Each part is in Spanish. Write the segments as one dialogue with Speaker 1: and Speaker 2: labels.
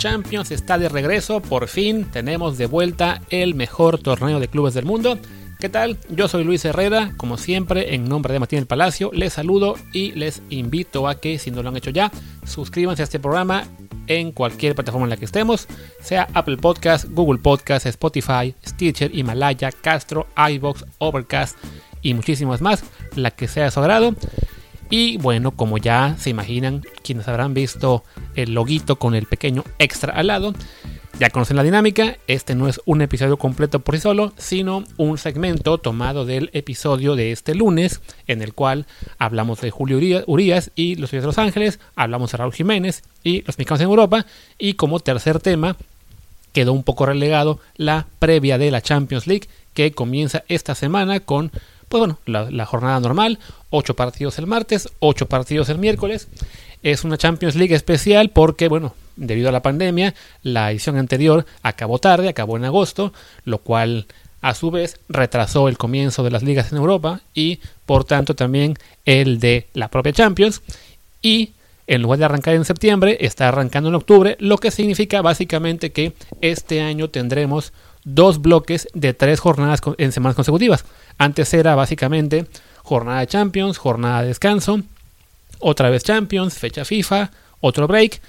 Speaker 1: Champions está de regreso, por fin tenemos de vuelta el mejor torneo de clubes del mundo. ¿Qué tal? Yo soy Luis Herrera, como siempre, en nombre de Martín Palacio, les saludo y les invito a que, si no lo han hecho ya, suscríbanse a este programa en cualquier plataforma en la que estemos, sea Apple Podcast, Google Podcast, Spotify, Stitcher, Himalaya, Castro, iBox, Overcast y muchísimas más, la que sea de su agrado. Y bueno, como ya se imaginan, quienes habrán visto el loguito con el pequeño extra al lado, ya conocen la dinámica, este no es un episodio completo por sí solo, sino un segmento tomado del episodio de este lunes, en el cual hablamos de Julio Urias y los Ciudades de Los Ángeles, hablamos de Raúl Jiménez y los mexicanos en Europa, y como tercer tema quedó un poco relegado la previa de la Champions League, que comienza esta semana con pues bueno, la, jornada normal, 8 partidos el martes, 8 partidos el miércoles. Es una Champions League especial porque, bueno, debido a la pandemia, la edición anterior acabó tarde, acabó en agosto, lo cual a su vez retrasó el comienzo de las ligas en Europa y por tanto también el de la propia Champions. Y en lugar de arrancar en septiembre, está arrancando en octubre, lo que significa básicamente que este año tendremos dos bloques de tres jornadas en semanas consecutivas. Antes era básicamente jornada de Champions, jornada de descanso, otra vez Champions, fecha FIFA, otro break,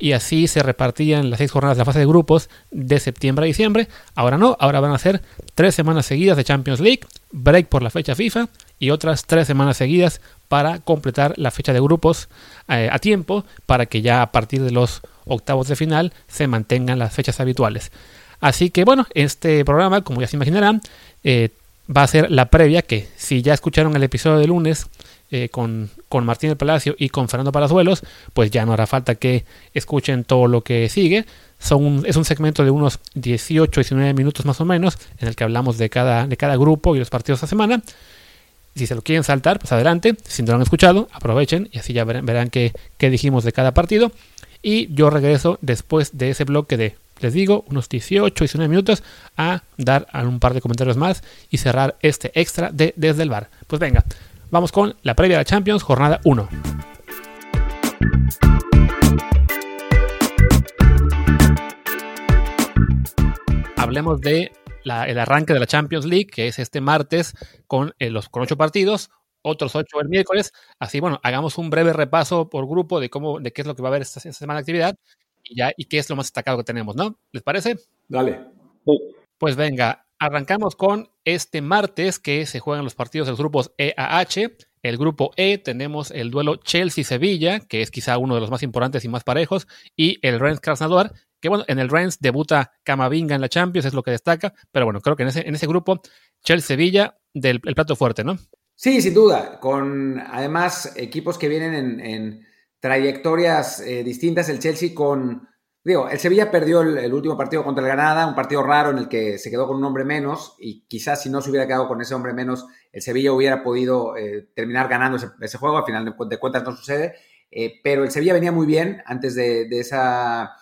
Speaker 1: y así se repartían las seis jornadas de la fase de grupos de septiembre a diciembre. Ahora no, ahora van a ser tres semanas seguidas de Champions League, break por la fecha FIFA y otras tres semanas seguidas para completar la fecha de grupos eh, a tiempo para que ya a partir de los octavos de final se mantengan las fechas habituales. Así que bueno, este programa, como ya se imaginarán, eh, va a ser la previa que si ya escucharon el episodio de lunes eh, con, con, Martín del Palacio y con Fernando Palazuelos, pues ya no hará falta que escuchen todo lo que sigue. Es un segmento de unos 18, 19 minutos más o menos, en el que hablamos de cada, de cada grupo y los partidos de semana. Si se lo quieren saltar, pues adelante. Si no lo han escuchado, aprovechen y así ya verán, verán qué dijimos de cada partido. Y yo regreso después de ese bloque de les digo, unos 18, 19 minutos a dar un par de comentarios más y cerrar este extra de Desde el Bar. Pues venga, vamos con la previa de la Champions, jornada 1. Hablemos de el arranque de la Champions League, que es este martes con, eh, los, con 8 partidos, otros 8 el miércoles. Así, bueno, hagamos un breve repaso por grupo de cómo, de qué es lo que va a haber esta semana de actividad y, ya, y qué es lo más destacado que tenemos, ¿no? ¿Les parece?
Speaker 2: Dale.
Speaker 1: Pues venga, arrancamos con este martes que se juegan los partidos de los grupos E a H. El grupo E tenemos el duelo Chelsea-Sevilla, que es quizá uno de los más importantes y más parejos, y el Rennes Krasnodar, que bueno, en el Rennes debuta Camavinga en la Champions, es lo que destaca, pero bueno, creo que en ese, en ese grupo Chelsea-Sevilla del el plato fuerte, ¿no?
Speaker 2: Sí, sin duda, con además equipos que vienen en trayectorias eh, distintas. El Chelsea con, digo, el Sevilla perdió el, último partido contra el Granada, un partido raro en el que se quedó con un hombre menos y quizás si no se hubiera quedado con ese hombre menos, el Sevilla hubiera podido eh, terminar ganando ese, juego. Al final de, cuentas no sucede, eh, pero el Sevilla venía muy bien antes de esa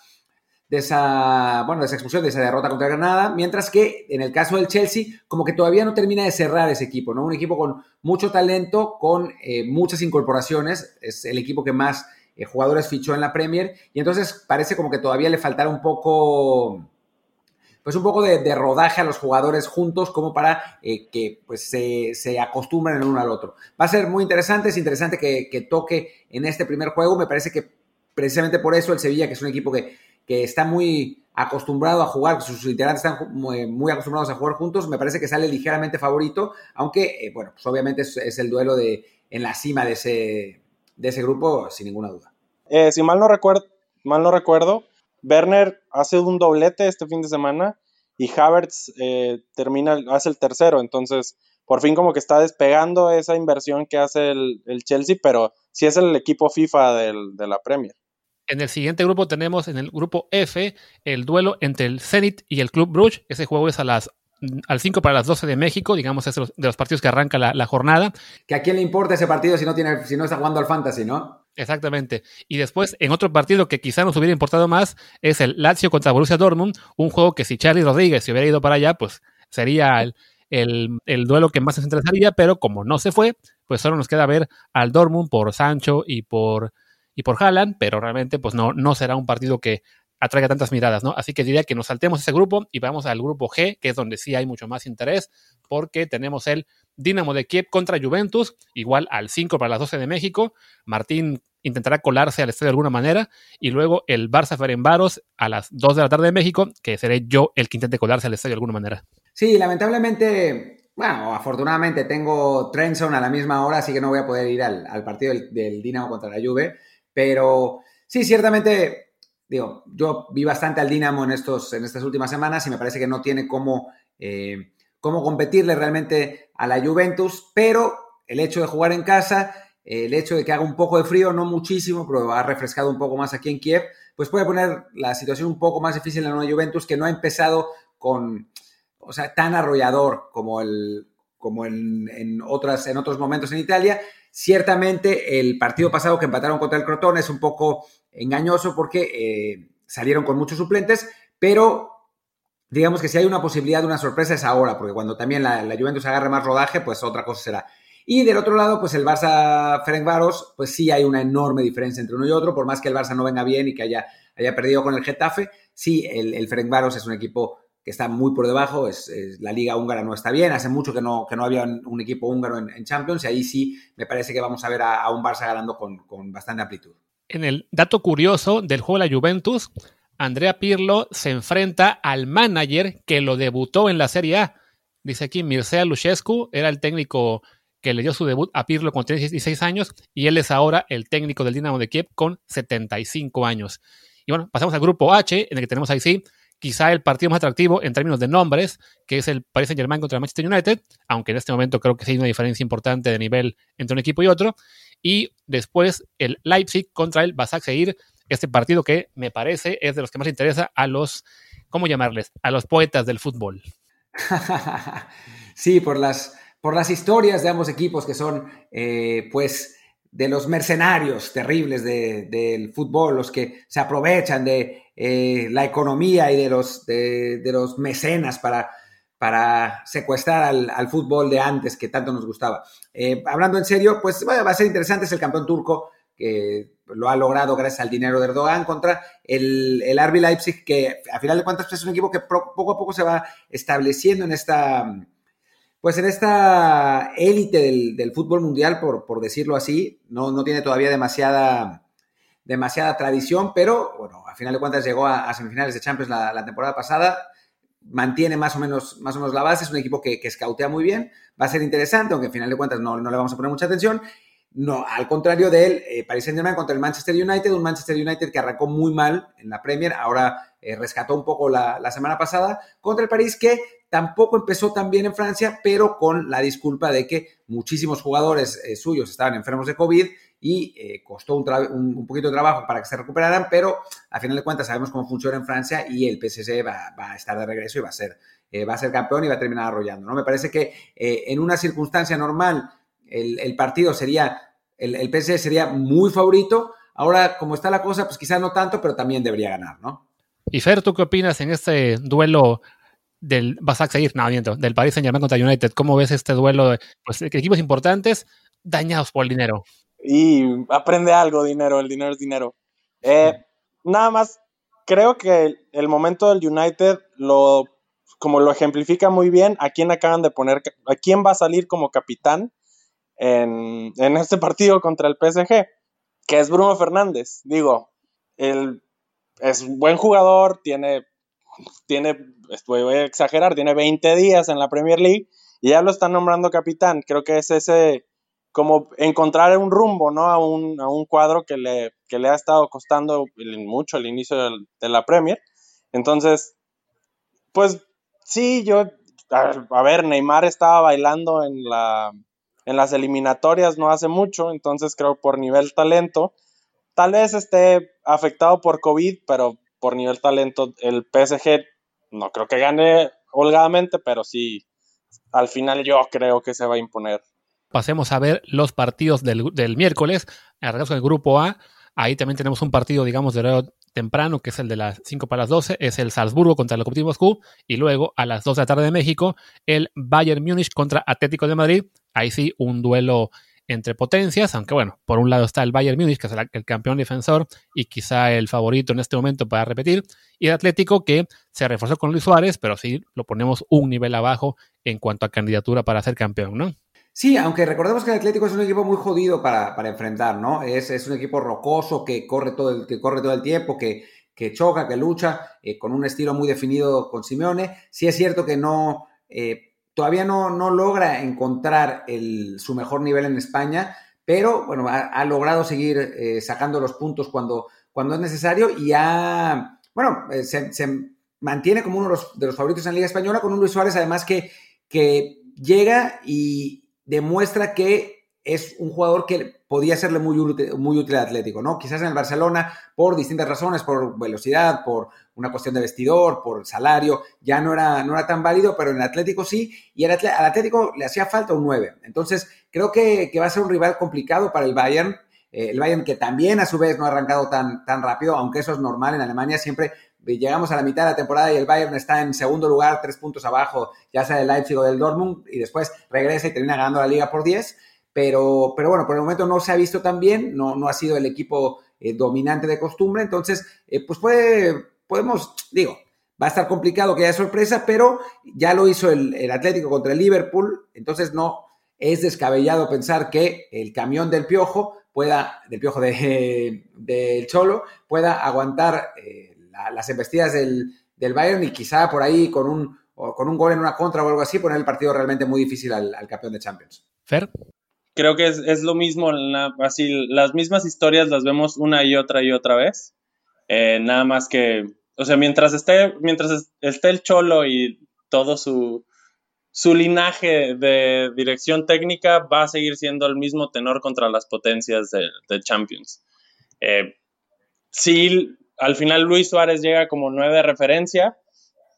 Speaker 2: de esa, bueno, de esa expulsión, de esa derrota contra Granada, mientras que en el caso del Chelsea, como que todavía no termina de cerrar ese equipo, ¿no? Un equipo con mucho talento, con eh, muchas incorporaciones, es el equipo que más eh, jugadores fichó en la Premier, y entonces parece como que todavía le faltará un poco, pues un poco de, rodaje a los jugadores juntos como para eh, que pues se, se, acostumbren el uno al otro. Va a ser muy interesante, es interesante que, que toque en este primer juego, me parece que precisamente por eso el Sevilla, que es un equipo que que está muy acostumbrado a jugar, sus integrantes están muy, acostumbrados a jugar juntos, me parece que sale ligeramente favorito, aunque, eh, bueno, pues obviamente es, el duelo de, en la cima de ese, de ese grupo, sin ninguna duda.
Speaker 3: Eh, si mal no, recuerdo, mal no recuerdo, Werner hace un doblete este fin de semana y Havertz eh, termina, hace el tercero, entonces por fin como que está despegando esa inversión que hace el, Chelsea, pero sí es el equipo FIFA de la Premier.
Speaker 1: En el siguiente grupo tenemos en el grupo F el duelo entre el Zenit y el Club Brugge. Ese juego es a las al 5 para las 12 de México, digamos, es de los, partidos que arranca la, jornada.
Speaker 2: Que a quién le importa ese partido si no, tiene, si no está jugando al Fantasy, ¿no?
Speaker 1: Exactamente. Y después, en otro partido que quizá nos hubiera importado más, es el Lazio contra Borussia Dortmund, un juego que si Charlie Rodríguez se hubiera ido para allá, pues sería el, el, duelo que más nos interesaría, pero como no se fue, pues solo nos queda ver al Dortmund por Sancho y por y por Haaland, pero realmente pues no, no será un partido que atraiga tantas miradas, ¿no? Así que diría que nos saltemos ese grupo y vamos al grupo G, que es donde sí hay mucho más interés, porque tenemos el Dinamo de Kiev contra Juventus, igual al 5 para las 12 de México. Martín intentará colarse al estadio de alguna manera, y luego el Barça Ferenbaros a las 2 de la tarde de México, que seré yo el que intente colarse al estadio de alguna manera.
Speaker 2: Sí, lamentablemente, bueno, afortunadamente tengo Trenson a la misma hora, así que no voy a poder ir al, partido del, Dinamo contra la Juve, pero sí, ciertamente, digo, yo vi bastante al Dinamo en, estos, en estas últimas semanas y me parece que no tiene cómo, eh, cómo competirle realmente a la Juventus, pero el hecho de jugar en casa el hecho de que haga un poco de frío, no muchísimo, pero ha refrescado un poco más aquí en Kiev, pues puede poner la situación un poco más difícil en la nueva Juventus, que no ha empezado con, o sea, tan arrollador como, el, como en, otras, en otros momentos en Italia. Ciertamente el partido pasado que empataron contra el Crotone es un poco engañoso porque eh, salieron con muchos suplentes, pero digamos que si hay una posibilidad de una sorpresa es ahora, porque cuando también la, Juventus agarre más rodaje, pues otra cosa será. Y del otro lado, pues el Barça Ferencváros, pues sí hay una enorme diferencia entre uno y otro, por más que el Barça no venga bien y que haya, haya perdido con el Getafe, sí, el, el Ferencváros es un equipo que está muy por debajo, es, la liga húngara no está bien, hace mucho que no, que no había un, equipo húngaro en, Champions y ahí sí me parece que vamos a ver a, un Barça ganando con, con, bastante amplitud.
Speaker 1: En el dato curioso del juego de la Juventus, Andrea Pirlo se enfrenta al manager que lo debutó en la Serie A. Dice aquí, Mircea Luchescu era el técnico que le dio su debut a Pirlo con 36 años y él es ahora el técnico del Dinamo de Kiev con 75 años. Y bueno, pasamos al grupo H, en el que tenemos ahí sí, quizá el partido más atractivo en términos de nombres, que es el Paris Saint Germain contra el Manchester United, aunque en este momento creo que sí hay una diferencia importante de nivel entre un equipo y otro. Y después el Leipzig contra el Basak Seir, este partido que me parece es de los que más interesa a los, ¿cómo llamarles? A los poetas del fútbol.
Speaker 2: sí, por las por las historias de ambos equipos que son, eh, pues, de los mercenarios terribles del fútbol, los que se aprovechan de eh, la economía y de los, de, los mecenas para, para secuestrar al, fútbol de antes que tanto nos gustaba. Eh, hablando en serio, pues va a ser interesante, es el campeón turco que lo ha logrado gracias al dinero de Erdogan contra el, el RB Leipzig, que a final de cuentas pues, es un equipo que poco a poco se va estableciendo en esta pues en esta élite del, fútbol mundial, por, decirlo así, no, no, tiene todavía demasiada, demasiada tradición, pero bueno, a final de cuentas llegó a, semifinales de Champions la, temporada pasada, mantiene más o, menos, más o menos la base, es un equipo que, que muy bien, va a ser interesante, aunque a final de cuentas no, no le vamos a poner mucha atención. No, al contrario de él, eh, Paris Saint-Germain contra el Manchester United, un Manchester United que arrancó muy mal en la Premier, ahora eh, rescató un poco la, la, semana pasada, contra el París que tampoco empezó tan bien en Francia, pero con la disculpa de que muchísimos jugadores eh, suyos estaban enfermos de COVID y eh, costó un, poquito de trabajo para que se recuperaran, pero a final de cuentas sabemos cómo funciona en Francia y el PSG va, a estar de regreso y va a ser, eh, va a ser campeón y va a terminar arrollando. ¿no? Me parece que en una circunstancia normal el, partido sería, el, el PSG sería muy favorito. Ahora, como está la cosa, pues quizás no tanto, pero también debería ganar, ¿no?
Speaker 1: Y Fer, ¿tú qué opinas en este duelo del Basak seguir, no, del Paris Saint Germain contra United. ¿Cómo ves este duelo de pues, equipos importantes dañados por el dinero?
Speaker 3: Y aprende algo, dinero, el dinero es dinero. Eh, nada más, creo que el momento del United lo, como lo ejemplifica muy bien, a quién acaban de poner, a quién va a salir como capitán en, en este partido contra el PSG, que es Bruno Fernández. Digo, él es un buen jugador, tiene tiene, voy a exagerar, tiene 20 días en la Premier League y ya lo están nombrando capitán. Creo que es ese, como encontrar un rumbo, ¿no? A un, a un cuadro que le, que le ha estado costando mucho el inicio de, la Premier. Entonces, pues sí, yo, a, ver, Neymar estaba bailando en, la, en las eliminatorias no hace mucho, entonces creo por nivel talento, tal vez esté afectado por COVID, pero por nivel talento, el PSG no creo que gane holgadamente, pero sí, al final yo creo que se va a imponer.
Speaker 1: Pasemos a ver los partidos del, del miércoles, arrancamos con el grupo A, ahí también tenemos un partido, digamos, de horario temprano, que es el de las 5 para las 12, es el Salzburgo contra el Lokomotiv Moscú, y luego a las 2 de la tarde de México, el Bayern Múnich contra Atlético de Madrid, ahí sí, un duelo entre potencias, aunque bueno, por un lado está el Bayern Múnich, que es el, campeón defensor y quizá el favorito en este momento para repetir, y el Atlético que se reforzó con Luis Suárez, pero sí lo ponemos un nivel abajo en cuanto a candidatura para ser campeón, ¿no?
Speaker 2: Sí, aunque recordemos que el Atlético es un equipo muy jodido para, enfrentar, ¿no? Es, es, un equipo rocoso que corre todo el, que corre todo el tiempo, que, que choca, que lucha, eh, con un estilo muy definido con Simeone. Sí es cierto que no, eh, todavía no, no, logra encontrar el, su mejor nivel en España, pero bueno, ha, logrado seguir eh, sacando los puntos cuando, cuando es necesario y ha, bueno, se, se, mantiene como uno de los, de los, favoritos en la Liga Española con un Luis Suárez además que, que llega y demuestra que es un jugador que podía serle muy útil, muy útil al Atlético, ¿no? Quizás en el Barcelona, por distintas razones, por velocidad, por una cuestión de vestidor, por salario, ya no era, no era tan válido, pero en el Atlético sí, y al Atlético le hacía falta un 9. Entonces, creo que, va a ser un rival complicado para el Bayern, eh, el Bayern que también a su vez no ha arrancado tan, tan rápido, aunque eso es normal en Alemania, siempre llegamos a la mitad de la temporada y el Bayern está en segundo lugar, tres puntos abajo, ya sea del Leipzig o del Dortmund, y después regresa y termina ganando la liga por 10 pero, pero bueno, por el momento no se ha visto tan bien, no, no ha sido el equipo eh, dominante de costumbre, entonces, eh, pues puede, podemos, digo, va a estar complicado que haya sorpresa, pero ya lo hizo el, Atlético contra el Liverpool, entonces no es descabellado pensar que el camión del Piojo pueda, del Piojo del de, Cholo, pueda aguantar eh, las embestidas del, del, Bayern y quizá por ahí con un, con un gol en una contra o algo así, poner el partido realmente muy difícil al, al campeón de Champions.
Speaker 1: Fer
Speaker 3: creo que es, lo mismo, así las mismas historias las vemos una y otra y otra vez. Eh, nada más que, o sea, mientras esté, mientras esté el Cholo y todo su, su linaje de dirección técnica va a seguir siendo el mismo tenor contra las potencias de, Champions. Eh, sí, al final Luis Suárez llega como nueve de referencia,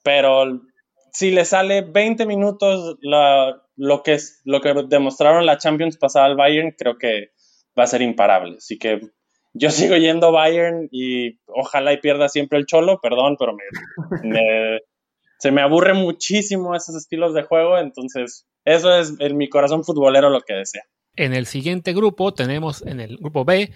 Speaker 3: pero si le sale 20 minutos lo, que es, lo que demostraron la Champions pasada al Bayern, creo que va a ser imparable. Así que yo sigo yendo Bayern y ojalá y pierda siempre el Cholo, perdón, pero se me aburre muchísimo esos estilos de juego, entonces eso es en mi corazón futbolero lo que desea.
Speaker 1: En el siguiente grupo tenemos en el grupo B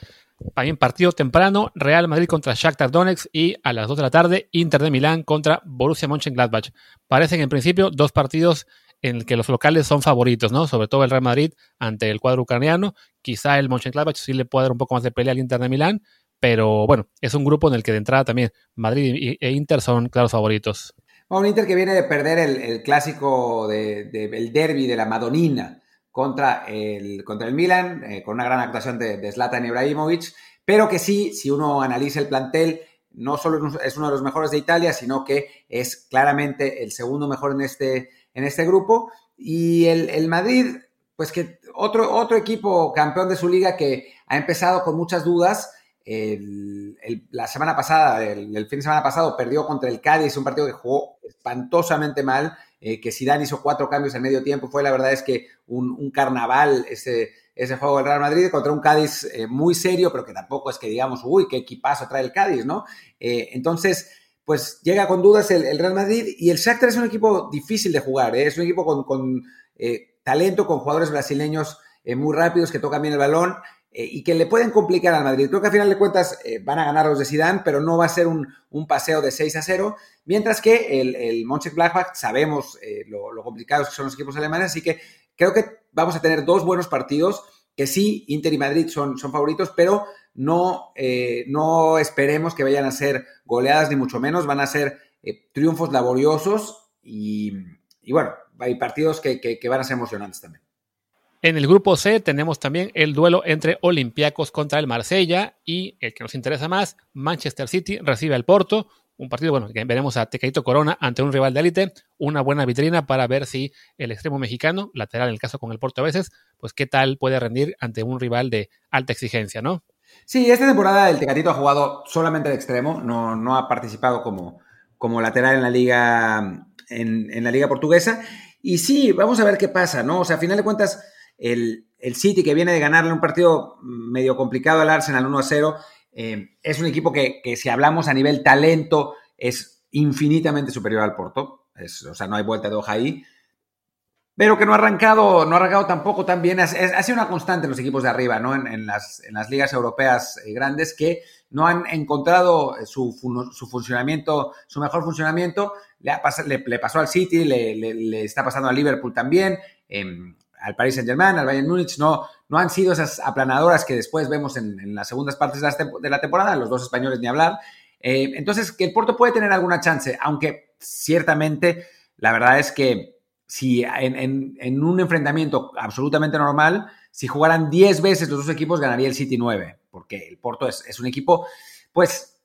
Speaker 1: también partido temprano, Real Madrid contra Shakhtar Donetsk y a las 2 de la tarde Inter de Milán contra Borussia Mönchengladbach. Parecen en principio dos partidos en el que los locales son favoritos, ¿no? Sobre todo el Real Madrid ante el cuadro ucraniano. Quizá el Mönchengladbach sí le puede dar un poco más de pelea al Inter de Milán, pero bueno, es un grupo en el que de entrada también Madrid e Inter son claros favoritos.
Speaker 2: Un Inter que viene de perder el, clásico del de, derby de la Madonina contra el, contra el Milan, eh, con una gran actuación de, de Zlatan Ibrahimovic, pero que sí, si uno analiza el plantel, no solo es uno de los mejores de Italia, sino que es claramente el segundo mejor en este, en este grupo. Y el, Madrid, pues que otro, otro equipo campeón de su liga que ha empezado con muchas dudas. la semana pasada, el, el, fin de semana pasado, perdió contra el Cádiz, un partido que jugó espantosamente mal, eh, que Zidane hizo cuatro cambios en medio tiempo, fue la verdad es que un, carnaval ese, ese juego del Real Madrid contra un Cádiz eh, muy serio, pero que tampoco es que digamos, uy, qué equipazo trae el Cádiz, ¿no? Eh, entonces, pues llega con dudas el, Real Madrid y el Shakhtar es un equipo difícil de jugar, es un equipo con, talento, con jugadores brasileños muy rápidos que tocan bien el balón eh, y que le pueden complicar al Madrid. Creo que al final de cuentas eh, van a ganar los de Zidane, pero no va a ser un, paseo de 6 a 0, mientras que el, el Mönchengladbach sabemos eh, lo, complicados que son los equipos alemanes, así que creo que vamos a tener dos buenos partidos, que sí, Inter y Madrid son, son favoritos, pero no, no esperemos que vayan a ser goleadas ni mucho menos, van a ser triunfos laboriosos y, bueno, hay partidos que van a ser emocionantes también.
Speaker 1: En el grupo C tenemos también el duelo entre Olympiacos contra el Marsella y el que nos interesa más, Manchester City recibe al Porto, un partido bueno veremos a Tecaito Corona ante un rival de élite, una buena vitrina para ver si el extremo mexicano, lateral en el caso con el Porto a veces, pues qué tal puede rendir ante un rival de alta exigencia, ¿no?
Speaker 2: Sí, esta temporada el Tecatito ha jugado solamente de extremo, no, no ha participado como, como lateral en la liga en, la liga portuguesa. Y sí, vamos a ver qué pasa, ¿no? O sea, a final de cuentas, el, City, que viene de ganarle un partido medio complicado al Arsenal 1 a 0, eh, es un equipo que, si hablamos a nivel talento, es infinitamente superior al Porto. o sea, no hay vuelta de hoja ahí. pero que no ha arrancado, no ha arrancado tampoco tan bien. Ha, sido una constante en los equipos de arriba, ¿no? En, las, en las, ligas europeas eh, grandes que no han encontrado su, su, funcionamiento, su mejor funcionamiento. Le, le, pasó al City, le, está pasando al Liverpool también, em, al Paris Saint Germain, al Bayern Múnich. No, no han sido esas aplanadoras que después vemos en, las segundas partes de la, temporada, los dos españoles ni hablar. Eh, entonces, que el Porto puede tener alguna chance, aunque ciertamente la verdad es que si en, un enfrentamiento absolutamente normal, si jugaran 10 veces los dos equipos, ganaría el City 9, porque el Porto es, un equipo, pues,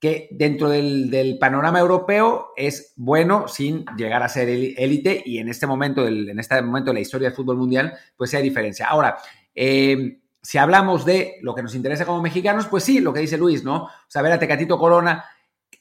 Speaker 2: que dentro del, panorama europeo es bueno sin llegar a ser élite y en este momento, en este momento de la historia del fútbol mundial, pues hay diferencia. Ahora, eh, si hablamos de lo que nos interesa como mexicanos, pues sí, lo que dice Luis, ¿no? O sea, ver a Tecatito Corona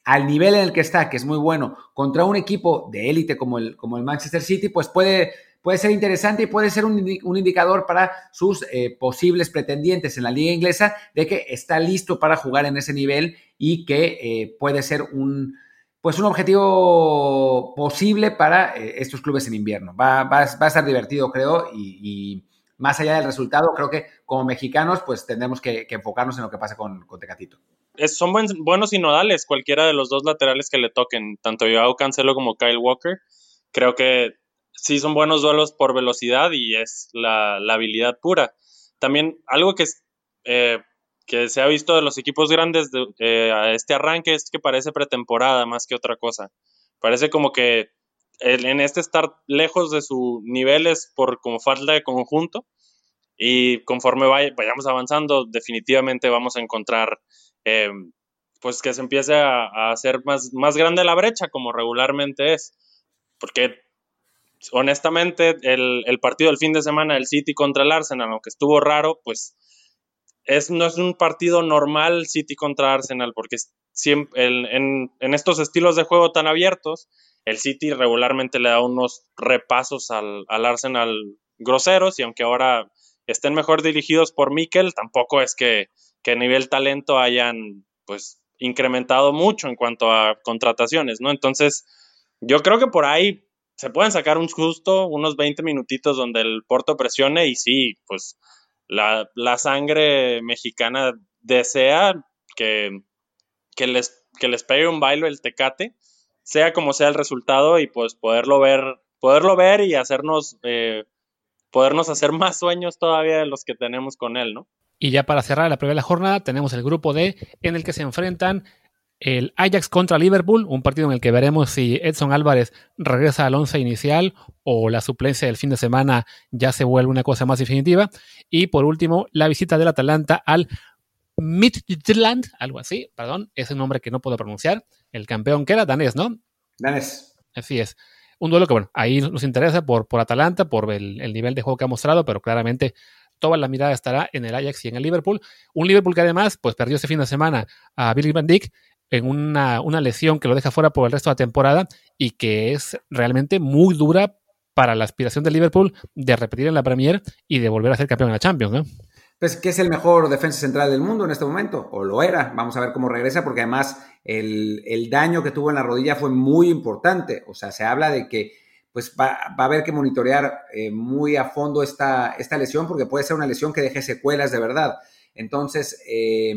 Speaker 2: al nivel en el que está, que es muy bueno, contra un equipo de élite como el, como el Manchester City, pues puede, puede ser interesante y puede ser un, indicador para sus eh, posibles pretendientes en la liga inglesa de que está listo para jugar en ese nivel y que eh, puede ser un, pues un objetivo posible para estos clubes en invierno. Va, va, a estar divertido, creo, y, más allá del resultado, creo que como mexicanos, pues tendremos que, enfocarnos en lo que pasa con, con Tecatito
Speaker 3: son buenos y nodales cualquiera de los dos laterales que le toquen, tanto Joao Cancelo como Kyle Walker. Creo que sí son buenos duelos por velocidad y es la, habilidad pura. También algo que, eh, que se ha visto de los equipos grandes de, eh, a este arranque es que parece pretemporada más que otra cosa. Parece como que en este estar lejos de sus niveles por como falta de conjunto y conforme vayamos avanzando definitivamente vamos a encontrar Em, pues que se empiece a, hacer más, más grande la brecha como regularmente es. Porque honestamente el, partido del fin de semana del City contra el Arsenal, aunque estuvo raro, pues es, no es un partido normal City contra Arsenal, porque siempre, en, estos estilos de juego tan abiertos, el City regularmente le da unos repasos al, al Arsenal groseros y aunque ahora estén mejor dirigidos por Mikel, tampoco es que que a nivel talento hayan pues incrementado mucho en cuanto a contrataciones, ¿no? Entonces, yo creo que por ahí se pueden sacar un justo, unos 20 minutitos donde el Porto presione y sí, pues la, sangre mexicana desea que, que, les, que les pegue un bailo el tecate, sea como sea el resultado y pues poderlo ver, poderlo ver y hacernos, eh, podernos hacer más sueños todavía de los que tenemos con él, ¿no?
Speaker 1: Y ya para cerrar la primera jornada tenemos el grupo D en el que se enfrentan el Ajax contra Liverpool, un partido en el que veremos si Edson Álvarez regresa al once inicial o la suplencia del fin de semana ya se vuelve una cosa más definitiva. Y por último, la visita del Atalanta al Midtjylland, algo así, perdón, es un nombre que no puedo pronunciar. El campeón que era danés, ¿no?
Speaker 2: Danés.
Speaker 1: Así es. Un duelo que, bueno, ahí nos interesa por, por Atalanta, por el, el nivel de juego que ha mostrado, pero claramente toda la mirada estará en el Ajax y en el Liverpool. Un Liverpool que además pues, perdió este fin de semana a Billy Van Dijk en una, una lesión que lo deja fuera por el resto de la temporada y que es realmente muy dura para la aspiración del Liverpool de repetir en la Premier y de volver a ser campeón en la Champions. ¿eh?
Speaker 2: Pues que es el mejor defensa central del mundo en este momento, o lo era. Vamos a ver cómo regresa, porque además el, el daño que tuvo en la rodilla fue muy importante. O sea, se habla de que pues va, a haber que monitorear eh, muy a fondo esta, esta lesión porque puede ser una lesión que deje secuelas de verdad. Entonces, eh,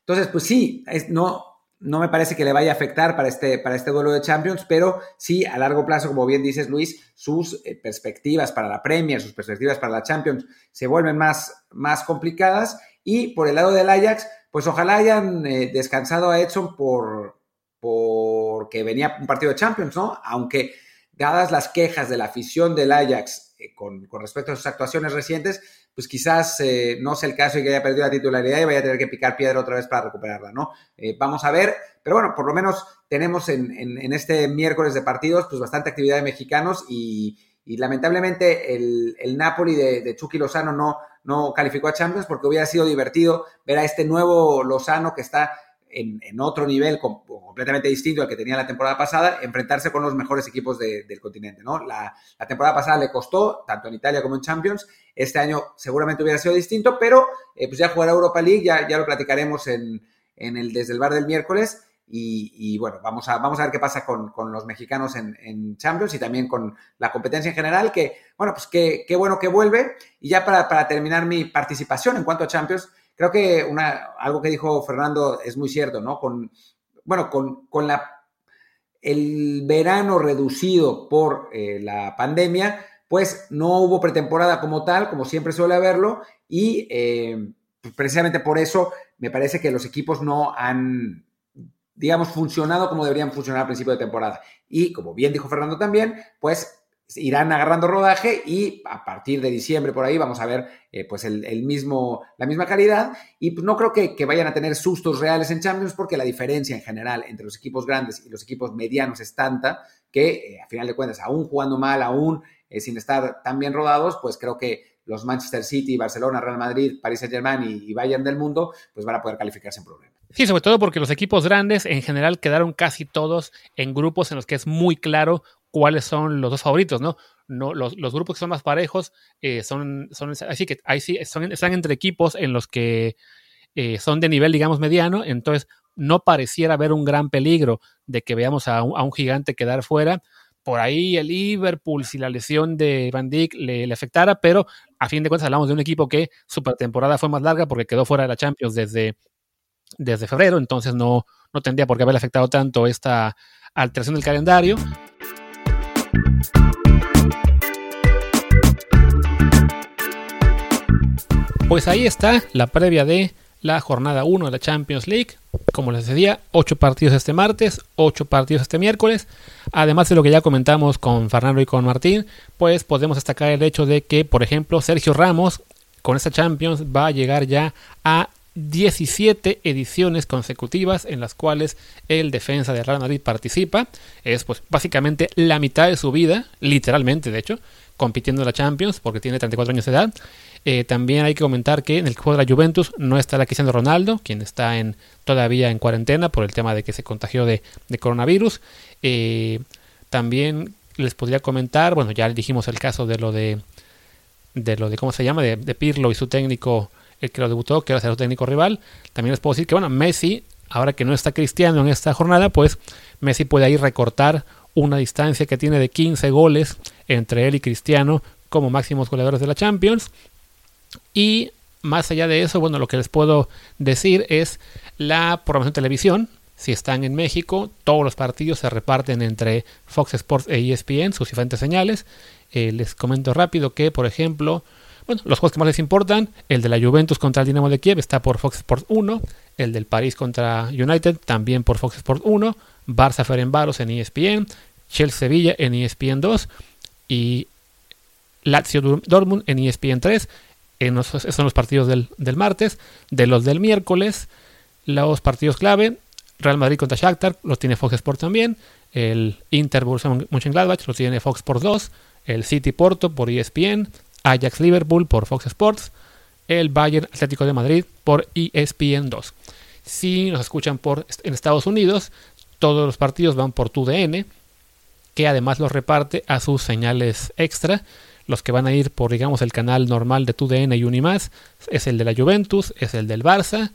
Speaker 2: entonces pues sí, no, no me parece que le vaya a afectar para este, para este duelo de Champions, pero sí a largo plazo, como bien dices Luis, sus eh, perspectivas para la Premier, sus perspectivas para la Champions se vuelven más, más complicadas. Y por el lado del Ajax, pues ojalá hayan descansado a Edson por porque venía un partido de Champions, ¿no? Aunque dadas las quejas de la afición del Ajax eh, con, respecto a sus actuaciones recientes, pues quizás eh, no sea el caso y que haya perdido la titularidad y vaya a tener que picar piedra otra vez para recuperarla, ¿no? Eh, vamos a ver, pero bueno, por lo menos tenemos en, este miércoles de partidos pues bastante actividad de mexicanos y, lamentablemente el, Napoli de, de, Chucky Lozano no, no calificó a Champions porque hubiera sido divertido ver a este nuevo Lozano que está en, otro nivel completamente distinto al que tenía la temporada pasada, enfrentarse con los mejores equipos del continente. ¿no? La, temporada pasada le costó, tanto en Italia como en Champions. Este año seguramente hubiera sido distinto, pero eh, pues ya jugará Europa League, ya, ya lo platicaremos en, el Desde el Bar del miércoles. Y, bueno, vamos a, vamos a ver qué pasa con, los mexicanos en, Champions y también con la competencia en general, que bueno, pues qué, bueno que vuelve. Y ya para, para, terminar mi participación en cuanto a Champions, creo que algo que dijo Fernando es muy cierto, ¿no? Con, bueno, con, la, el verano reducido por eh, la pandemia, pues no hubo pretemporada como tal, como siempre suele haberlo, y eh, precisamente por eso me parece que los equipos no han digamos, funcionado como deberían funcionar al principio de temporada. Y como bien dijo Fernando también, pues irán agarrando rodaje y a partir de diciembre por ahí vamos a ver eh, pues el, mismo, la misma calidad y pues no creo que, vayan a tener sustos reales en Champions porque la diferencia en general entre los equipos grandes y los equipos medianos es tanta que eh, a final de cuentas aún jugando mal, aún eh, sin estar tan bien rodados, pues creo que los Manchester City, Barcelona, Real Madrid, Paris Saint Germain y, y Bayern del mundo pues van a poder calificarse sin problema.
Speaker 1: Sí, sobre todo porque los equipos grandes en general quedaron casi todos en grupos en los que es muy claro cuáles son los dos favoritos, ¿no? no los, grupos que son más parejos eh, son, son, así que ahí sí están entre equipos en los que eh, son de nivel, digamos, mediano, entonces no pareciera haber un gran peligro de que veamos a un, gigante quedar fuera. Por ahí el Liverpool, si la lesión de Van Dijk le, le, afectara, pero a fin de cuentas hablamos de un equipo que su temporada fue más larga porque quedó fuera de la Champions desde desde febrero, entonces no, no tendría por qué haber afectado tanto esta alteración del calendario. Pues ahí está la previa de la jornada 1 de la Champions League. Como les decía, 8 partidos este martes, 8 partidos este miércoles. Además de lo que ya comentamos con Fernando y con Martín, pues podemos destacar el hecho de que, por ejemplo, Sergio Ramos con esta Champions va a llegar ya a 17 ediciones consecutivas en las cuales el defensa de Real Madrid participa. Es pues básicamente la mitad de su vida, literalmente de hecho, compitiendo en la Champions porque tiene 34 años de edad. Eh, también hay que comentar que en el juego de la Juventus no estará Cristiano Ronaldo, quien está en, todavía en cuarentena por el tema de que se contagió de, coronavirus. Eh, también les podría comentar, bueno, ya dijimos el caso de lo de, de lo de, ¿cómo se llama? De, de Pirlo y su técnico el que lo debutó, que era el técnico rival. También les puedo decir que, bueno, Messi, ahora que no está Cristiano en esta jornada, pues Messi puede ahí recortar una distancia que tiene de 15 goles entre él y Cristiano como máximos goleadores de la Champions. Y más allá de eso, bueno, lo que les puedo decir es la programación de televisión. Si están en México, todos los partidos se reparten entre Fox Sports e ESPN, sus diferentes señales. Eh, les comento rápido que, por ejemplo, bueno, los juegos que más les importan, el de la Juventus contra el Dinamo de Kiev está por Fox Sports 1, el del París contra United también por Fox Sports 1, Barça Ferenbaros en ESPN, Chelsea Sevilla en ESPN 2 y Lazio Dortmund en ESPN 3. esos son los partidos del, martes. De los del miércoles, los partidos clave, Real Madrid contra Shakhtar, los tiene Fox Sports también. El Inter Borussia Mönchengladbach lo tiene Fox Sports 2. El City Porto por ESPN. Ajax Liverpool por Fox Sports, el Bayern Atlético de Madrid por ESPN 2. Si nos escuchan por en Estados Unidos, todos los partidos van por TUDN, que además los reparte a sus señales extra. Los que van a ir por, digamos, el canal normal de TUDN y Unimás es el de la Juventus, es el del Barça,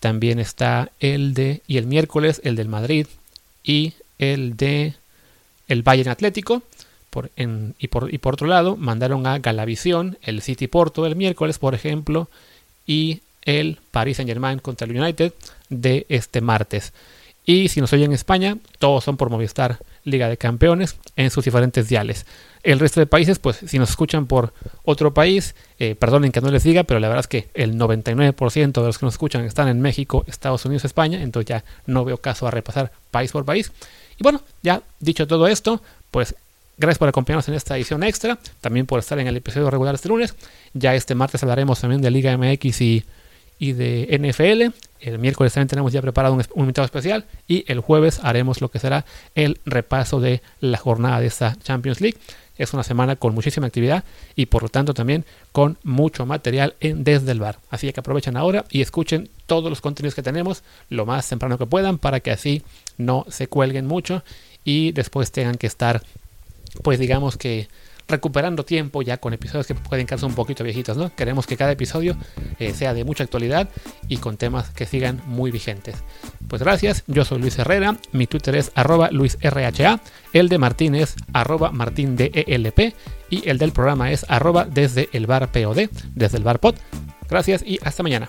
Speaker 1: también está el de, y el miércoles, el del Madrid y el de el Bayern Atlético y, por, otro lado, mandaron a Galavisión el City Porto el miércoles, por ejemplo, y el Paris Saint Germain contra el United de este martes. Y si nos oyen en España, todos son por Movistar Liga de Campeones en sus diferentes diales. El resto de países, pues si nos escuchan por otro país, eh, perdonen que no les diga, pero la verdad es que el 99% de los que nos escuchan están en México, Estados Unidos, España, entonces ya no veo caso a repasar país por país. Y bueno, ya dicho todo esto, pues Gracias por acompañarnos en esta edición extra, también por estar en el episodio regular este lunes. Ya este martes hablaremos también de Liga MX y, de NFL. El miércoles también tenemos ya preparado un, invitado especial y el jueves haremos lo que será el repaso de la jornada de esta Champions League. Es una semana con muchísima actividad y por lo tanto también con mucho material en Desde el Bar. Así que aprovechen ahora y escuchen todos los contenidos que tenemos lo más temprano que puedan para que así no se cuelguen mucho y después tengan que estar pues digamos que recuperando tiempo ya con episodios que pueden quedarse un poquito viejitos, ¿no? Queremos que cada episodio eh, sea de mucha actualidad y con temas que sigan muy vigentes. Pues gracias, yo soy Luis Herrera, mi Twitter es arroba luisrha, el de Martín es arroba martindelp y el del programa es arroba desde el bar POD, desde el bar pod. Gracias y hasta mañana.